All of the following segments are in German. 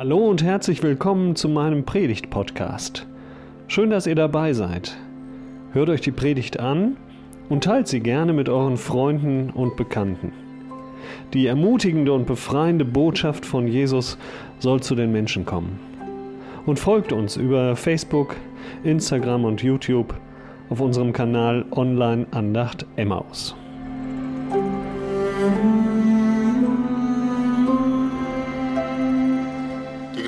Hallo und herzlich willkommen zu meinem Predigt-Podcast. Schön, dass ihr dabei seid. Hört euch die Predigt an und teilt sie gerne mit euren Freunden und Bekannten. Die ermutigende und befreiende Botschaft von Jesus soll zu den Menschen kommen. Und folgt uns über Facebook, Instagram und YouTube auf unserem Kanal Online Andacht Emmaus.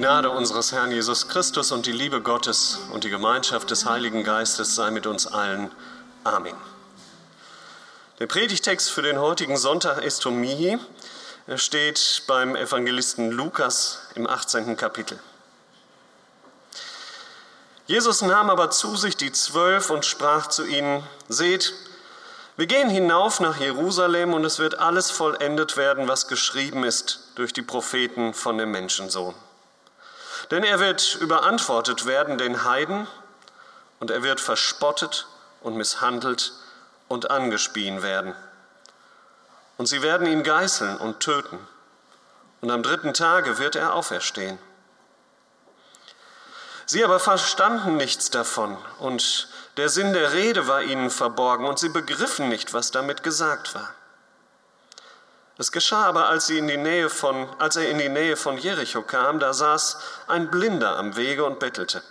Gnade unseres Herrn Jesus Christus und die Liebe Gottes und die Gemeinschaft des Heiligen Geistes sei mit uns allen. Amen. Der Predigtext für den heutigen Sonntag ist Estomihi. Er steht beim Evangelisten Lukas im 18. Kapitel. Jesus nahm aber zu sich die Zwölf und sprach zu ihnen, Seht, wir gehen hinauf nach Jerusalem und es wird alles vollendet werden, was geschrieben ist durch die Propheten von dem Menschensohn. Denn er wird überantwortet werden den Heiden und er wird verspottet und misshandelt und angespien werden. Und sie werden ihn geißeln und töten. Und am dritten Tage wird er auferstehen. Sie aber verstanden nichts davon und der Sinn der Rede war ihnen verborgen und sie begriffen nicht, was damit gesagt war. Es geschah aber, als, von, als er in die Nähe von Jericho kam, da saß ein Blinder am Wege und bettelte.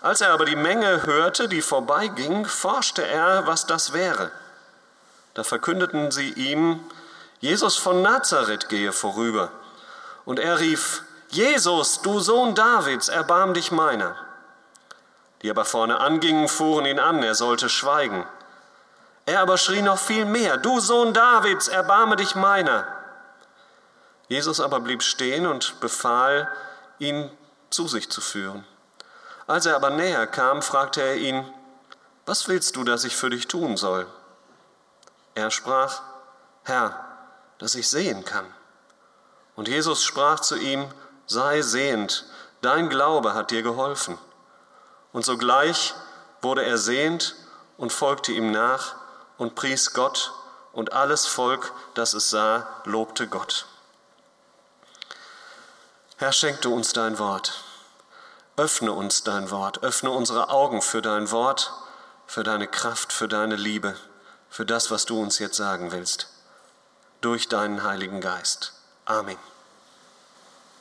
Als er aber die Menge hörte, die vorbeiging, forschte er, was das wäre. Da verkündeten sie ihm, Jesus von Nazareth gehe vorüber. Und er rief, Jesus, du Sohn Davids, erbarm dich meiner. Die aber vorne angingen, fuhren ihn an, er sollte schweigen. Er aber schrie noch viel mehr, du Sohn Davids, erbarme dich meiner. Jesus aber blieb stehen und befahl, ihn zu sich zu führen. Als er aber näher kam, fragte er ihn, was willst du, dass ich für dich tun soll? Er sprach, Herr, dass ich sehen kann. Und Jesus sprach zu ihm, sei sehend, dein Glaube hat dir geholfen. Und sogleich wurde er sehend und folgte ihm nach und pries Gott, und alles Volk, das es sah, lobte Gott. Herr, schenk du uns dein Wort. Öffne uns dein Wort. Öffne unsere Augen für dein Wort, für deine Kraft, für deine Liebe, für das, was du uns jetzt sagen willst. Durch deinen Heiligen Geist. Amen.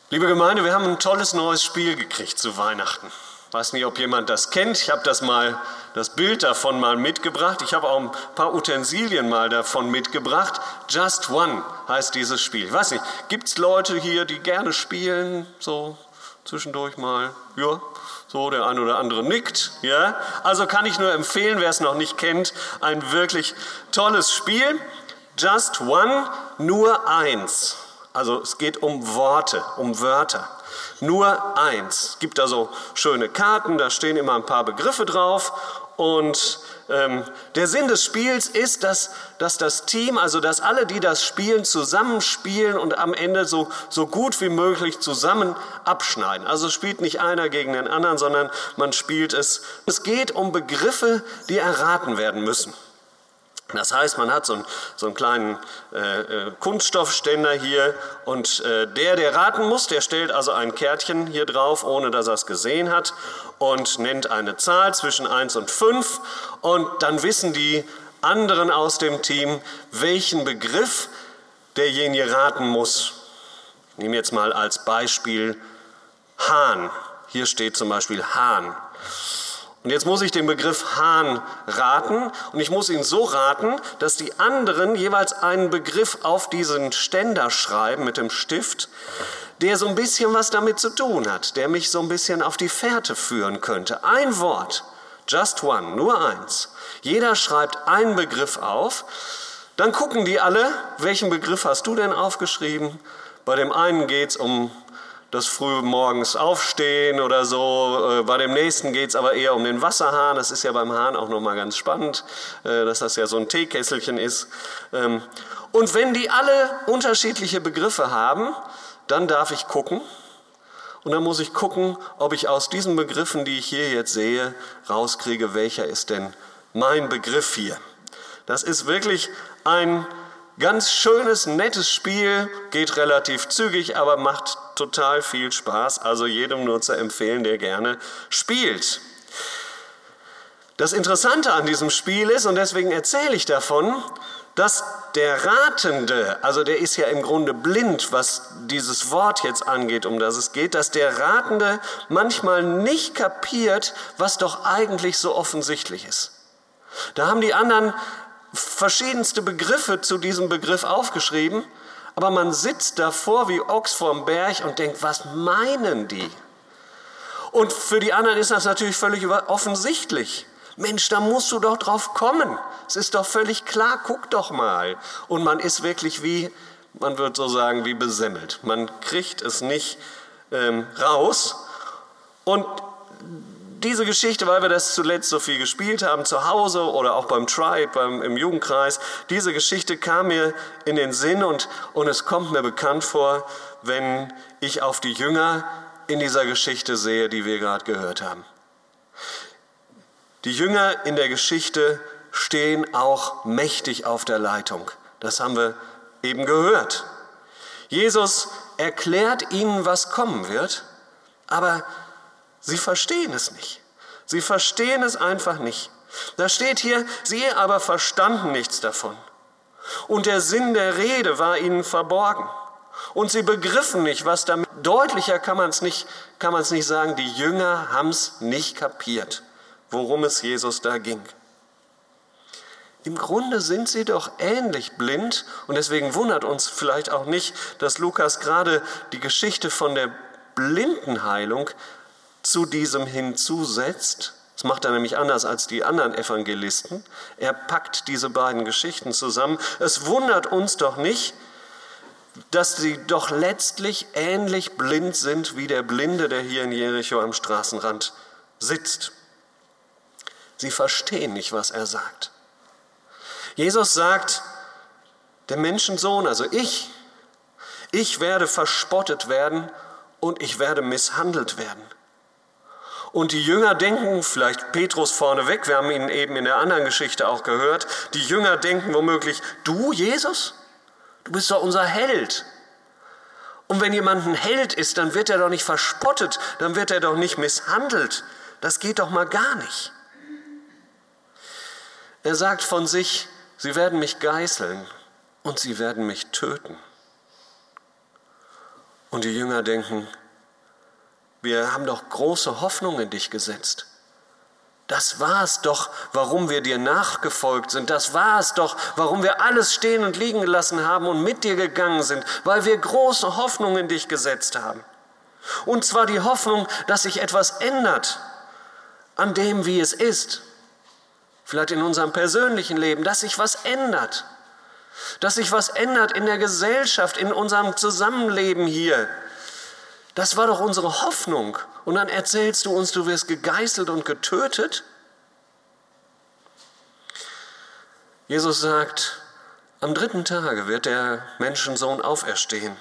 Liebe Gemeinde, wir haben ein tolles neues Spiel gekriegt zu Weihnachten weiß nicht, ob jemand das kennt. Ich habe das mal, das Bild davon mal mitgebracht. Ich habe auch ein paar Utensilien mal davon mitgebracht. Just One heißt dieses Spiel. Ich weiß nicht, gibt es Leute hier, die gerne spielen? So zwischendurch mal? Ja, so der eine oder andere nickt. Ja, also kann ich nur empfehlen, wer es noch nicht kennt, ein wirklich tolles Spiel. Just One, nur eins. Also es geht um Worte, um Wörter nur eins. Es gibt da so schöne Karten, da stehen immer ein paar Begriffe drauf und ähm, der Sinn des Spiels ist, dass, dass das Team, also dass alle, die das spielen, zusammenspielen und am Ende so, so gut wie möglich zusammen abschneiden. Also spielt nicht einer gegen den anderen, sondern man spielt es. Es geht um Begriffe, die erraten werden müssen. Das heißt, man hat so einen, so einen kleinen äh, äh, Kunststoffständer hier und äh, der, der raten muss, der stellt also ein Kärtchen hier drauf, ohne dass er es gesehen hat und nennt eine Zahl zwischen 1 und 5 und dann wissen die anderen aus dem Team, welchen Begriff derjenige raten muss. Ich nehme jetzt mal als Beispiel Hahn. Hier steht zum Beispiel Hahn. Und jetzt muss ich den Begriff Hahn raten und ich muss ihn so raten, dass die anderen jeweils einen Begriff auf diesen Ständer schreiben mit dem Stift, der so ein bisschen was damit zu tun hat, der mich so ein bisschen auf die Fährte führen könnte. Ein Wort, just one, nur eins. Jeder schreibt einen Begriff auf, dann gucken die alle, welchen Begriff hast du denn aufgeschrieben? Bei dem einen geht es um das früh morgens aufstehen oder so. Äh, bei dem nächsten geht es aber eher um den Wasserhahn. Das ist ja beim Hahn auch nochmal ganz spannend, äh, dass das ja so ein Teekesselchen ist. Ähm, und wenn die alle unterschiedliche Begriffe haben, dann darf ich gucken. Und dann muss ich gucken, ob ich aus diesen Begriffen, die ich hier jetzt sehe, rauskriege, welcher ist denn mein Begriff hier. Das ist wirklich ein Ganz schönes, nettes Spiel, geht relativ zügig, aber macht total viel Spaß. Also jedem nur zu empfehlen, der gerne spielt. Das Interessante an diesem Spiel ist, und deswegen erzähle ich davon, dass der Ratende, also der ist ja im Grunde blind, was dieses Wort jetzt angeht, um das es geht, dass der Ratende manchmal nicht kapiert, was doch eigentlich so offensichtlich ist. Da haben die anderen verschiedenste Begriffe zu diesem Begriff aufgeschrieben, aber man sitzt davor wie Ochs vorm Berg und denkt, was meinen die? Und für die anderen ist das natürlich völlig offensichtlich. Mensch, da musst du doch drauf kommen. Es ist doch völlig klar, guck doch mal. Und man ist wirklich wie, man würde so sagen, wie besemmelt. Man kriegt es nicht ähm, raus. Und diese Geschichte, weil wir das zuletzt so viel gespielt haben, zu Hause oder auch beim Tribe, beim, im Jugendkreis, diese Geschichte kam mir in den Sinn und, und es kommt mir bekannt vor, wenn ich auf die Jünger in dieser Geschichte sehe, die wir gerade gehört haben. Die Jünger in der Geschichte stehen auch mächtig auf der Leitung. Das haben wir eben gehört. Jesus erklärt ihnen, was kommen wird, aber sie verstehen es nicht. Sie verstehen es einfach nicht. Da steht hier, sie aber verstanden nichts davon. Und der Sinn der Rede war ihnen verborgen. Und sie begriffen nicht, was damit. Deutlicher kann man es nicht, nicht sagen, die Jünger haben es nicht kapiert worum es Jesus da ging. Im Grunde sind sie doch ähnlich blind und deswegen wundert uns vielleicht auch nicht, dass Lukas gerade die Geschichte von der Blindenheilung zu diesem hinzusetzt. Das macht er nämlich anders als die anderen Evangelisten. Er packt diese beiden Geschichten zusammen. Es wundert uns doch nicht, dass sie doch letztlich ähnlich blind sind wie der Blinde, der hier in Jericho am Straßenrand sitzt. Sie verstehen nicht, was er sagt. Jesus sagt, der Menschensohn, also ich, ich werde verspottet werden und ich werde misshandelt werden. Und die Jünger denken, vielleicht Petrus vorneweg, wir haben ihn eben in der anderen Geschichte auch gehört, die Jünger denken womöglich, du Jesus, du bist doch unser Held. Und wenn jemand ein Held ist, dann wird er doch nicht verspottet, dann wird er doch nicht misshandelt. Das geht doch mal gar nicht. Er sagt von sich, sie werden mich geißeln und sie werden mich töten. Und die Jünger denken, wir haben doch große Hoffnung in dich gesetzt. Das war es doch, warum wir dir nachgefolgt sind. Das war es doch, warum wir alles stehen und liegen gelassen haben und mit dir gegangen sind, weil wir große Hoffnung in dich gesetzt haben. Und zwar die Hoffnung, dass sich etwas ändert an dem, wie es ist vielleicht in unserem persönlichen Leben, dass sich was ändert. Dass sich was ändert in der Gesellschaft, in unserem Zusammenleben hier. Das war doch unsere Hoffnung. Und dann erzählst du uns, du wirst gegeißelt und getötet. Jesus sagt, am dritten Tage wird der Menschensohn auferstehen.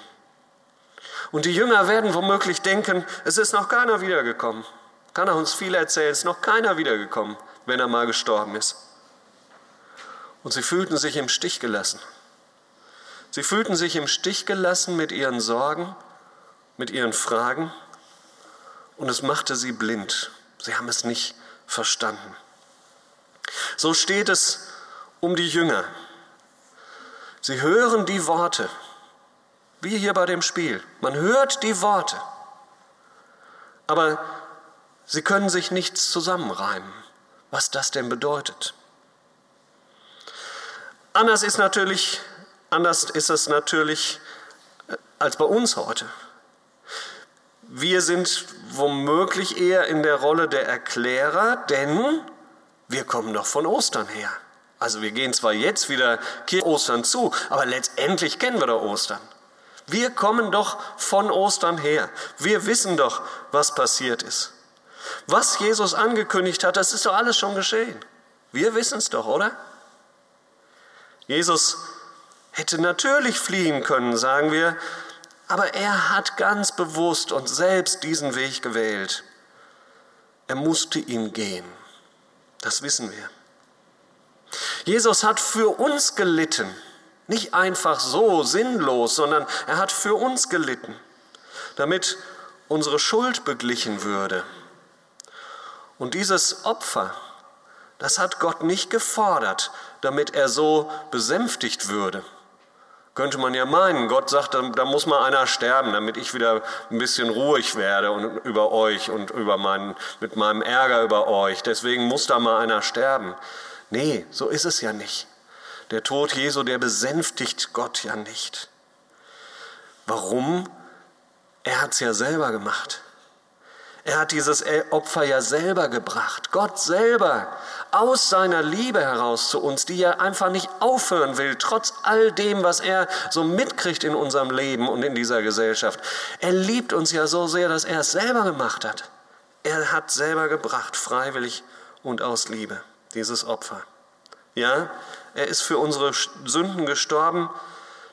Und die Jünger werden womöglich denken, es ist noch keiner wiedergekommen. Kann er uns viel erzählen, es ist noch keiner wiedergekommen wenn er mal gestorben ist. Und sie fühlten sich im Stich gelassen. Sie fühlten sich im Stich gelassen mit ihren Sorgen, mit ihren Fragen und es machte sie blind. Sie haben es nicht verstanden. So steht es um die Jünger. Sie hören die Worte, wie hier bei dem Spiel. Man hört die Worte, aber sie können sich nichts zusammenreimen was das denn bedeutet. Anders ist natürlich, anders ist es natürlich äh, als bei uns heute. Wir sind womöglich eher in der Rolle der Erklärer, denn wir kommen doch von Ostern her. Also wir gehen zwar jetzt wieder Ostern zu, aber letztendlich kennen wir doch Ostern. Wir kommen doch von Ostern her. Wir wissen doch, was passiert ist. Was Jesus angekündigt hat, das ist doch alles schon geschehen. Wir wissen es doch, oder? Jesus hätte natürlich fliehen können, sagen wir, aber er hat ganz bewusst und selbst diesen Weg gewählt. Er musste ihn gehen. Das wissen wir. Jesus hat für uns gelitten. Nicht einfach so sinnlos, sondern er hat für uns gelitten, damit unsere Schuld beglichen würde. Und dieses Opfer, das hat Gott nicht gefordert, damit er so besänftigt würde. Könnte man ja meinen, Gott sagt, da, da, muss mal einer sterben, damit ich wieder ein bisschen ruhig werde und über euch und über meinen, mit meinem Ärger über euch. Deswegen muss da mal einer sterben. Nee, so ist es ja nicht. Der Tod Jesu, der besänftigt Gott ja nicht. Warum? Er hat es ja selber gemacht. Er hat dieses Opfer ja selber gebracht. Gott selber aus seiner Liebe heraus zu uns, die er einfach nicht aufhören will, trotz all dem, was er so mitkriegt in unserem Leben und in dieser Gesellschaft. Er liebt uns ja so sehr, dass er es selber gemacht hat. Er hat selber gebracht, freiwillig und aus Liebe, dieses Opfer. Ja, er ist für unsere Sünden gestorben,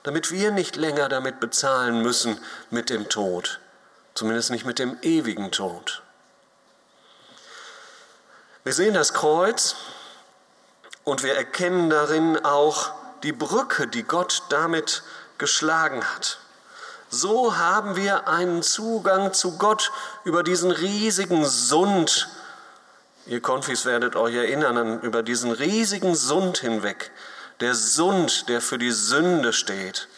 damit wir nicht länger damit bezahlen müssen mit dem Tod zumindest nicht mit dem ewigen Tod. Wir sehen das Kreuz und wir erkennen darin auch die Brücke, die Gott damit geschlagen hat. So haben wir einen Zugang zu Gott über diesen riesigen Sund. Ihr Konfis werdet euch erinnern, über diesen riesigen Sund hinweg. Der Sund, der für die Sünde steht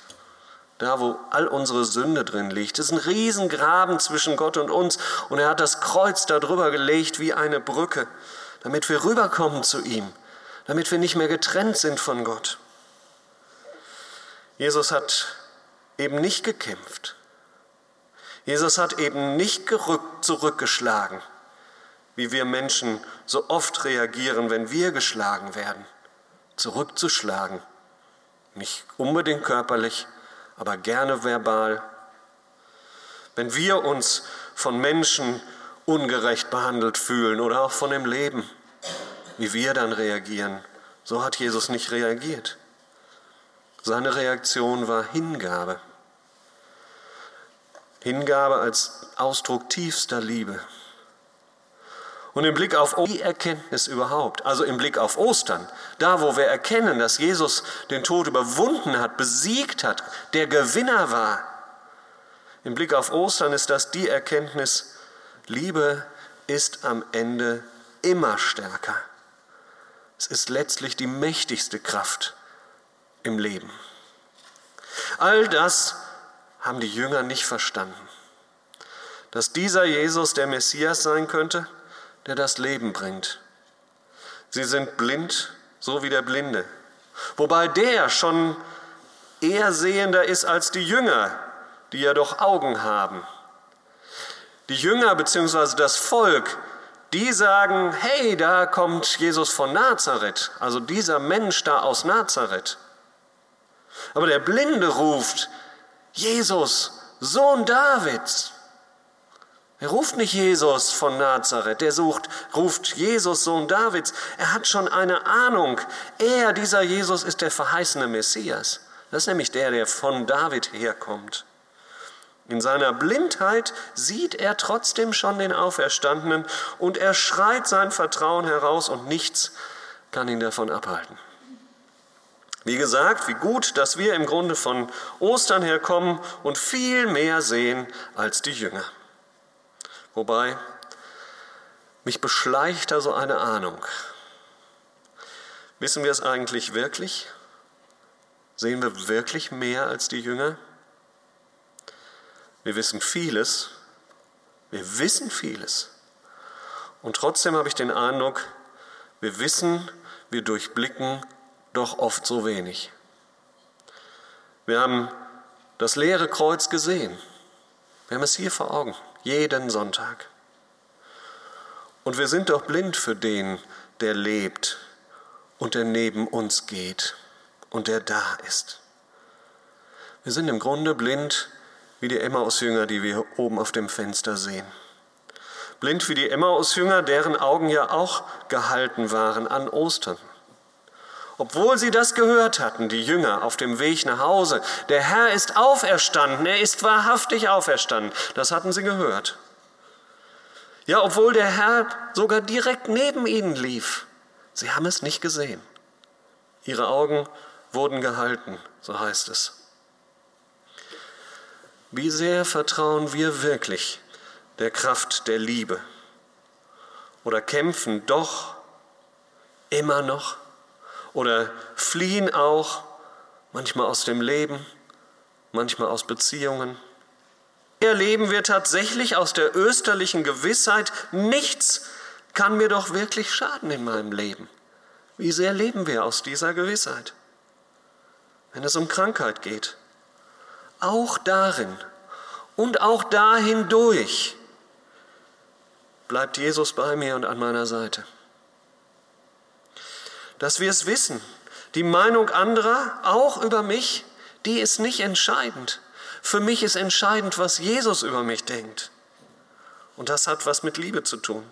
da wo all unsere Sünde drin liegt. Es ist ein Riesengraben zwischen Gott und uns und er hat das Kreuz darüber gelegt wie eine Brücke, damit wir rüberkommen zu ihm, damit wir nicht mehr getrennt sind von Gott. Jesus hat eben nicht gekämpft. Jesus hat eben nicht gerückt, zurückgeschlagen, wie wir Menschen so oft reagieren, wenn wir geschlagen werden. Zurückzuschlagen. Nicht unbedingt körperlich, aber gerne verbal. Wenn wir uns von Menschen ungerecht behandelt fühlen oder auch von dem Leben, wie wir dann reagieren, so hat Jesus nicht reagiert. Seine Reaktion war Hingabe. Hingabe als Ausdruck tiefster Liebe. Und im Blick auf die Erkenntnis überhaupt, also im Blick auf Ostern, da wo wir erkennen, dass Jesus den Tod überwunden hat, besiegt hat, der Gewinner war, im Blick auf Ostern ist das die Erkenntnis, Liebe ist am Ende immer stärker. Es ist letztlich die mächtigste Kraft im Leben. All das haben die Jünger nicht verstanden. Dass dieser Jesus der Messias sein könnte, der das Leben bringt. Sie sind blind, so wie der Blinde. Wobei der schon eher sehender ist als die Jünger, die ja doch Augen haben. Die Jünger bzw. das Volk, die sagen, hey, da kommt Jesus von Nazareth, also dieser Mensch da aus Nazareth. Aber der Blinde ruft, Jesus, Sohn Davids. Er ruft nicht Jesus von Nazareth, er sucht, ruft Jesus, Sohn Davids. Er hat schon eine Ahnung. Er, dieser Jesus, ist der verheißene Messias. Das ist nämlich der, der von David herkommt. In seiner Blindheit sieht er trotzdem schon den Auferstandenen und er schreit sein Vertrauen heraus und nichts kann ihn davon abhalten. Wie gesagt, wie gut, dass wir im Grunde von Ostern herkommen und viel mehr sehen als die Jünger. Wobei, mich beschleicht da so eine Ahnung. Wissen wir es eigentlich wirklich? Sehen wir wirklich mehr als die Jünger? Wir wissen vieles, wir wissen vieles. Und trotzdem habe ich den Eindruck, wir wissen, wir durchblicken doch oft so wenig. Wir haben das leere Kreuz gesehen. Wir haben es hier vor Augen jeden Sonntag. Und wir sind doch blind für den, der lebt und der neben uns geht und der da ist. Wir sind im Grunde blind wie die Emmaus-Jünger, die wir oben auf dem Fenster sehen. Blind wie die Emmaus-Jünger, deren Augen ja auch gehalten waren an Ostern. Obwohl sie das gehört hatten, die Jünger auf dem Weg nach Hause, der Herr ist auferstanden, er ist wahrhaftig auferstanden, das hatten sie gehört. Ja, obwohl der Herr sogar direkt neben ihnen lief, sie haben es nicht gesehen. Ihre Augen wurden gehalten, so heißt es. Wie sehr vertrauen wir wirklich der Kraft der Liebe oder kämpfen doch immer noch oder fliehen auch manchmal aus dem Leben, manchmal aus Beziehungen. Erleben wir tatsächlich aus der österlichen Gewissheit, nichts kann mir doch wirklich schaden in meinem Leben. Wie sehr leben wir aus dieser Gewissheit? Wenn es um Krankheit geht, auch darin und auch da hindurch bleibt Jesus bei mir und an meiner Seite. Dass wir es wissen, die Meinung anderer, auch über mich, die ist nicht entscheidend. Für mich ist entscheidend, was Jesus über mich denkt. Und das hat was mit Liebe zu tun.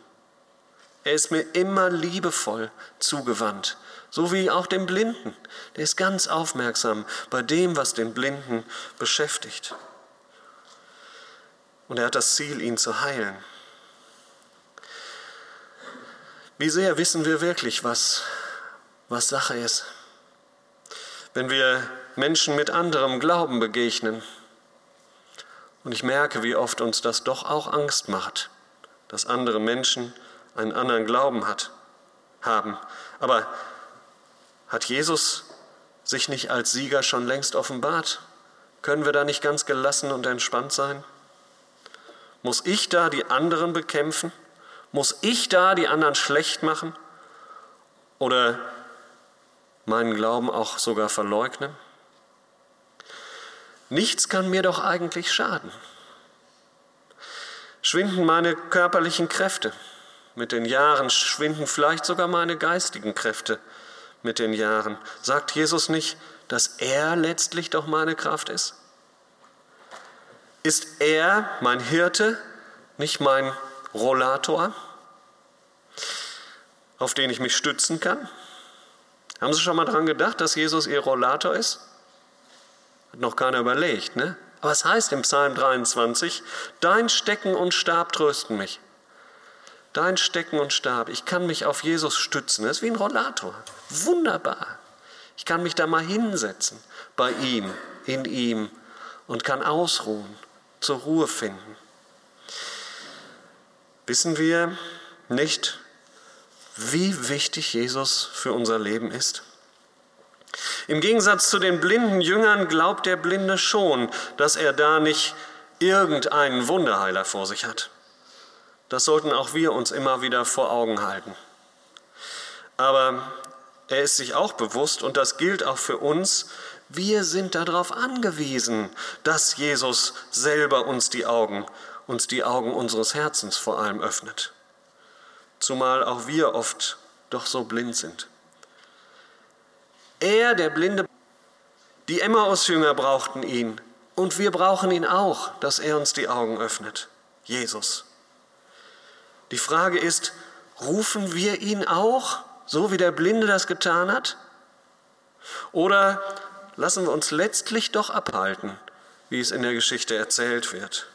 Er ist mir immer liebevoll zugewandt, so wie auch dem Blinden. Der ist ganz aufmerksam bei dem, was den Blinden beschäftigt. Und er hat das Ziel, ihn zu heilen. Wie sehr wissen wir wirklich, was, was Sache ist? Wenn wir Menschen mit anderem Glauben begegnen, und ich merke, wie oft uns das doch auch Angst macht, dass andere Menschen einen anderen Glauben hat, haben. Aber hat Jesus sich nicht als Sieger schon längst offenbart? Können wir da nicht ganz gelassen und entspannt sein? Muss ich da die anderen bekämpfen? Muss ich da die anderen schlecht machen? Oder meinen Glauben auch sogar verleugnen? Nichts kann mir doch eigentlich schaden. Schwinden meine körperlichen Kräfte, mit den Jahren schwinden vielleicht sogar meine geistigen Kräfte mit den Jahren. Sagt Jesus nicht, dass er letztlich doch meine Kraft ist? Ist er mein Hirte, nicht mein Rollator, auf den ich mich stützen kann? Haben Sie schon mal daran gedacht, dass Jesus Ihr Rollator ist? Hat noch keiner überlegt, ne? Aber es heißt im Psalm 23, dein Stecken und Stab trösten mich. Dein Stecken und Stab, ich kann mich auf Jesus stützen. Das ist wie ein Rollator. Wunderbar. Ich kann mich da mal hinsetzen bei ihm, in ihm und kann ausruhen, zur Ruhe finden. Wissen wir nicht, wie wichtig Jesus für unser Leben ist? Im Gegensatz zu den blinden Jüngern glaubt der Blinde schon, dass er da nicht irgendeinen Wunderheiler vor sich hat. Das sollten auch wir uns immer wieder vor Augen halten. Aber er ist sich auch bewusst, und das gilt auch für uns, wir sind darauf angewiesen, dass Jesus selber uns die Augen, uns die Augen unseres Herzens vor allem öffnet. Zumal auch wir oft doch so blind sind. Er, der Blinde, die Emmaus-Jünger brauchten ihn und wir brauchen ihn auch, dass er uns die Augen öffnet. Jesus. Die Frage ist, rufen wir ihn auch, so wie der Blinde das getan hat? Oder lassen wir uns letztlich doch abhalten, wie es in der Geschichte erzählt wird?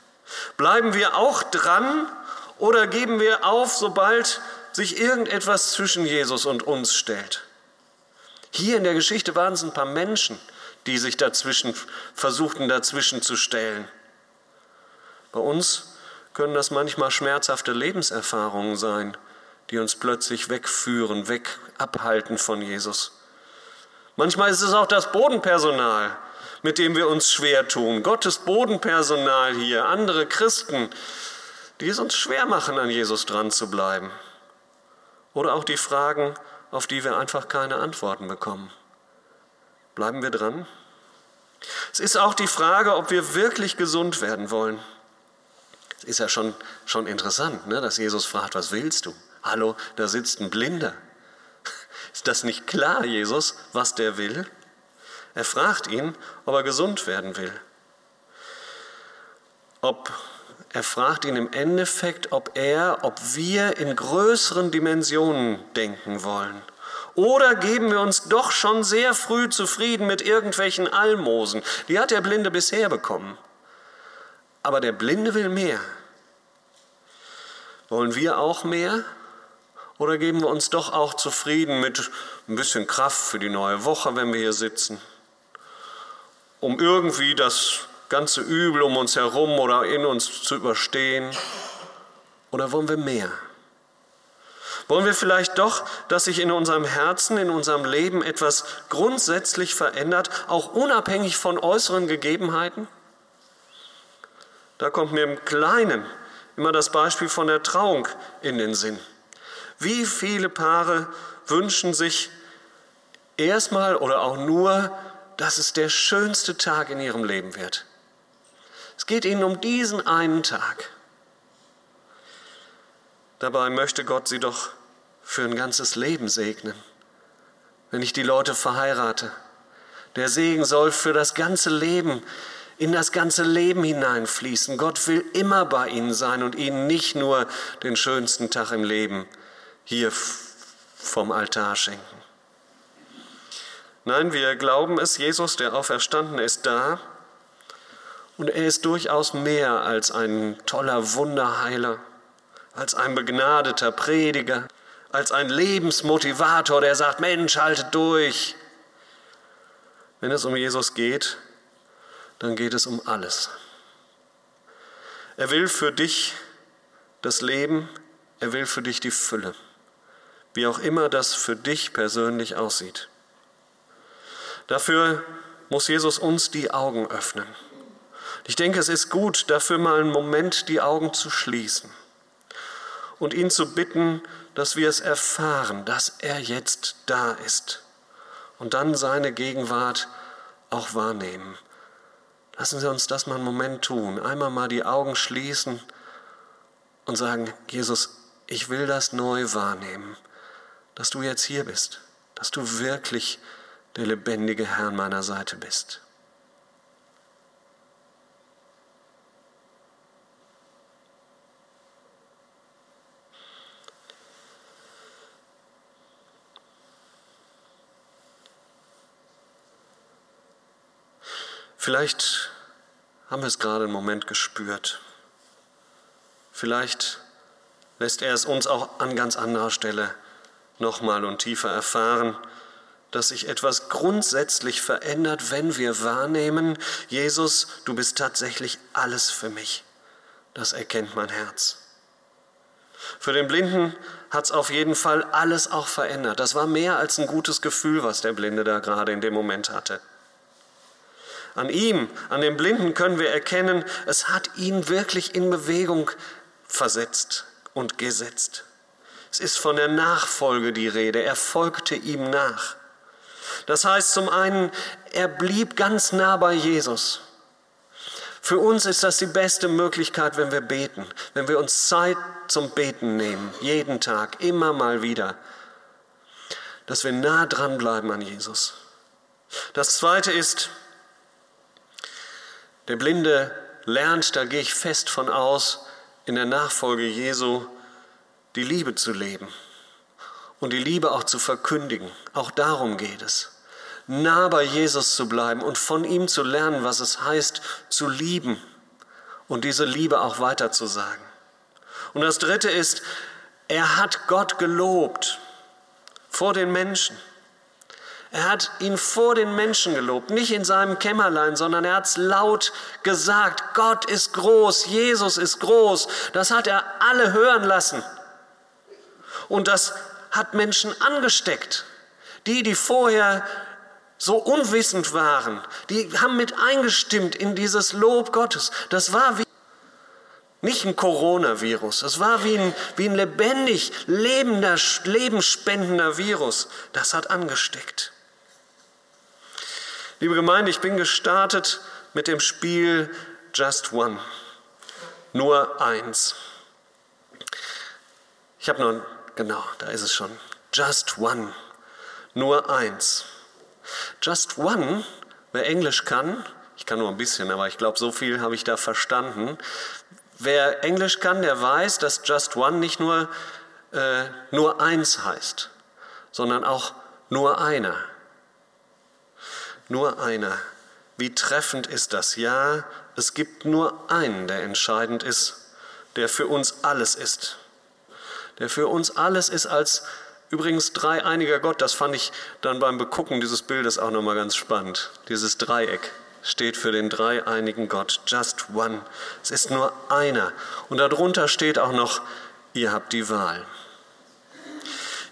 Bleiben wir auch dran oder geben wir auf, sobald sich irgendetwas zwischen Jesus und uns stellt? Hier in der Geschichte waren es ein paar Menschen, die sich dazwischen versuchten, dazwischen zu stellen. Bei uns können das manchmal schmerzhafte Lebenserfahrungen sein, die uns plötzlich wegführen, weg abhalten von Jesus. Manchmal ist es auch das Bodenpersonal, mit dem wir uns schwer tun. Gottes Bodenpersonal hier, andere Christen, die es uns schwer machen, an Jesus dran zu bleiben. Oder auch die Fragen, auf die wir einfach keine Antworten bekommen. Bleiben wir dran? Es ist auch die Frage, ob wir wirklich gesund werden wollen. Ist ja schon, schon interessant, ne, dass Jesus fragt, was willst du? Hallo, da sitzt ein Blinder. Ist das nicht klar, Jesus, was der will? Er fragt ihn, ob er gesund werden will. Ob er fragt ihn im Endeffekt, ob er, ob wir in größeren Dimensionen denken wollen. Oder geben wir uns doch schon sehr früh zufrieden mit irgendwelchen Almosen? Die hat der Blinde bisher bekommen. Aber der Blinde will mehr. Wollen wir auch mehr? Oder geben wir uns doch auch zufrieden mit ein bisschen Kraft für die neue Woche, wenn wir hier sitzen? um irgendwie das ganze Übel um uns herum oder in uns zu überstehen? Oder wollen wir mehr? Wollen wir vielleicht doch, dass sich in unserem Herzen, in unserem Leben etwas grundsätzlich verändert, auch unabhängig von äußeren Gegebenheiten? Da kommt mir im Kleinen immer das Beispiel von der Trauung in den Sinn. Wie viele Paare wünschen sich erstmal oder auch nur, dass es der schönste Tag in ihrem Leben wird. Es geht ihnen um diesen einen Tag. Dabei möchte Gott sie doch für ein ganzes Leben segnen. Wenn ich die Leute verheirate, der Segen soll für das ganze Leben, in das ganze Leben hineinfließen. Gott will immer bei ihnen sein und ihnen nicht nur den schönsten Tag im Leben hier vom Altar schenken. Nein, wir glauben es, Jesus, der Auferstandene, ist da und er ist durchaus mehr als ein toller Wunderheiler, als ein begnadeter Prediger, als ein Lebensmotivator, der sagt, Mensch, haltet durch. Wenn es um Jesus geht, dann geht es um alles. Er will für dich das Leben, er will für dich die Fülle wie auch immer das für dich persönlich aussieht. Dafür muss Jesus uns die Augen öffnen. Ich denke, es ist gut, dafür mal einen Moment die Augen zu schließen und ihn zu bitten, dass wir es erfahren, dass er jetzt da ist und dann seine Gegenwart auch wahrnehmen. Lassen Sie uns das mal einen Moment tun. Einmal mal die Augen schließen und sagen, Jesus, ich will das neu wahrnehmen dass du jetzt hier bist, dass du wirklich der lebendige Herr an meiner Seite bist. Vielleicht haben wir es gerade einen Moment gespürt. Vielleicht lässt er es uns auch an ganz anderer Stelle nochmal und tiefer erfahren, dass sich etwas grundsätzlich verändert, wenn wir wahrnehmen, Jesus, du bist tatsächlich alles für mich. Das erkennt mein Herz. Für den Blinden hat es auf jeden Fall alles auch verändert. Das war mehr als ein gutes Gefühl, was der Blinde da gerade in dem Moment hatte. An ihm, an dem Blinden können wir erkennen, es hat ihn wirklich in Bewegung versetzt und gesetzt. Es ist von der Nachfolge die Rede. Er folgte ihm nach. Das heißt zum einen, er blieb ganz nah bei Jesus. Für uns ist das die beste Möglichkeit, wenn wir beten, wenn wir uns Zeit zum Beten nehmen, jeden Tag, immer mal wieder, dass wir nah dran bleiben an Jesus. Das zweite ist, der Blinde lernt, da gehe ich fest von aus, in der Nachfolge Jesu die Liebe zu leben und die Liebe auch zu verkündigen. Auch darum geht es. Nah bei Jesus zu bleiben und von ihm zu lernen, was es heißt, zu lieben und diese Liebe auch weiterzusagen. Und das Dritte ist, er hat Gott gelobt vor den Menschen. Er hat ihn vor den Menschen gelobt, nicht in seinem Kämmerlein, sondern er hat es laut gesagt. Gott ist groß, Jesus ist groß. Das hat er alle hören lassen. Und das hat Menschen angesteckt. Die, die vorher so unwissend waren, die haben mit eingestimmt in dieses Lob Gottes. Das war wie nicht ein Coronavirus, es war wie ein, wie ein lebendig, lebender, lebensspendender Virus. Das hat angesteckt. Liebe Gemeinde, ich bin gestartet mit dem Spiel Just One. Nur eins. Ich habe noch Genau, da ist es schon. Just one. Nur eins. Just one, wer Englisch kann, ich kann nur ein bisschen, aber ich glaube, so viel habe ich da verstanden. Wer Englisch kann, der weiß, dass Just One nicht nur, äh, nur eins heißt, sondern auch nur einer. Nur einer. Wie treffend ist das? Ja, es gibt nur einen, der entscheidend ist, der für uns alles ist der für uns alles ist als übrigens dreieiniger Gott. Das fand ich dann beim Begucken dieses Bildes auch nochmal ganz spannend. Dieses Dreieck steht für den dreieinigen Gott, just one. Es ist nur einer. Und darunter steht auch noch, ihr habt die Wahl.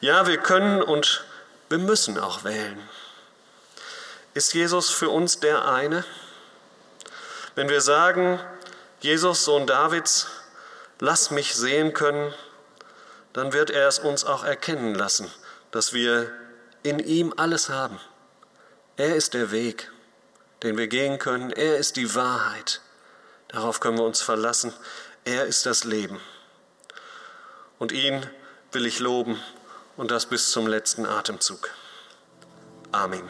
Ja, wir können und wir müssen auch wählen. Ist Jesus für uns der eine? Wenn wir sagen, Jesus, Sohn Davids, lass mich sehen können, dann wird er es uns auch erkennen lassen, dass wir in ihm alles haben. Er ist der Weg, den wir gehen können. Er ist die Wahrheit. Darauf können wir uns verlassen. Er ist das Leben. Und ihn will ich loben und das bis zum letzten Atemzug. Amen.